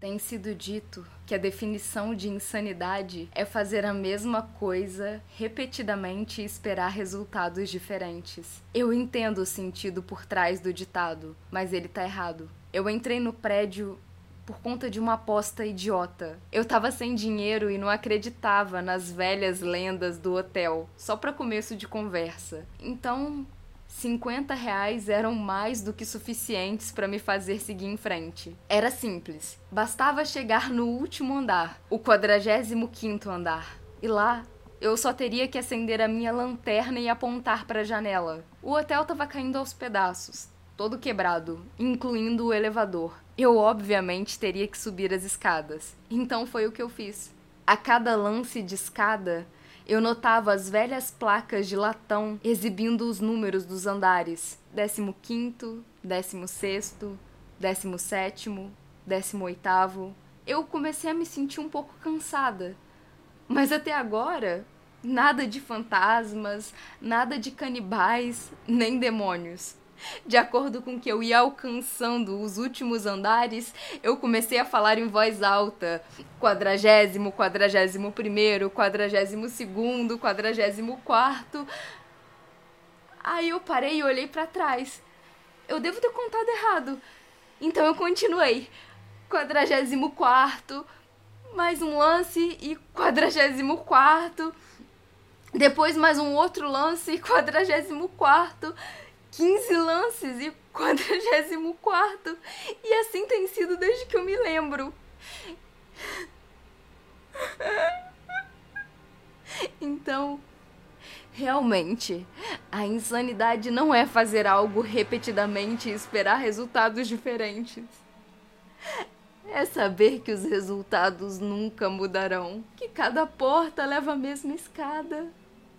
Tem sido dito que a definição de insanidade é fazer a mesma coisa repetidamente e esperar resultados diferentes. Eu entendo o sentido por trás do ditado, mas ele tá errado. Eu entrei no prédio por conta de uma aposta idiota. Eu tava sem dinheiro e não acreditava nas velhas lendas do hotel, só para começo de conversa. Então, 50 reais eram mais do que suficientes para me fazer seguir em frente. Era simples, bastava chegar no último andar, o 45 andar, e lá eu só teria que acender a minha lanterna e apontar para a janela. O hotel estava caindo aos pedaços, todo quebrado, incluindo o elevador. Eu obviamente teria que subir as escadas. Então foi o que eu fiz. A cada lance de escada, eu notava as velhas placas de latão exibindo os números dos andares: 15, 16, 17, 18. Eu comecei a me sentir um pouco cansada. Mas até agora, nada de fantasmas, nada de canibais, nem demônios. De acordo com que eu ia alcançando os últimos andares, eu comecei a falar em voz alta: quadragésimo, quadragésimo primeiro, quadragésimo segundo, quadragésimo quarto. Aí eu parei e olhei para trás. Eu devo ter contado errado. Então eu continuei. Quadragésimo quarto, mais um lance e quadragésimo quarto. Depois mais um outro lance e quadragésimo quarto. 15 lances e 44. E assim tem sido desde que eu me lembro. Então, realmente, a insanidade não é fazer algo repetidamente e esperar resultados diferentes. É saber que os resultados nunca mudarão, que cada porta leva a mesma escada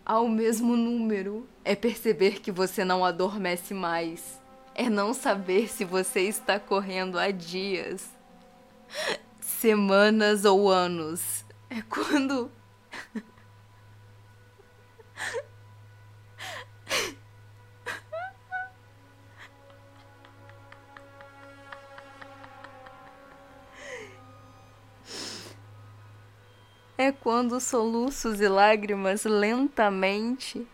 ao mesmo número. É perceber que você não adormece mais. É não saber se você está correndo há dias, semanas ou anos. É quando. É quando soluços e lágrimas lentamente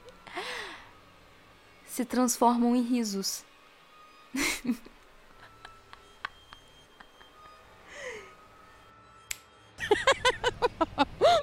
se transformam em risos.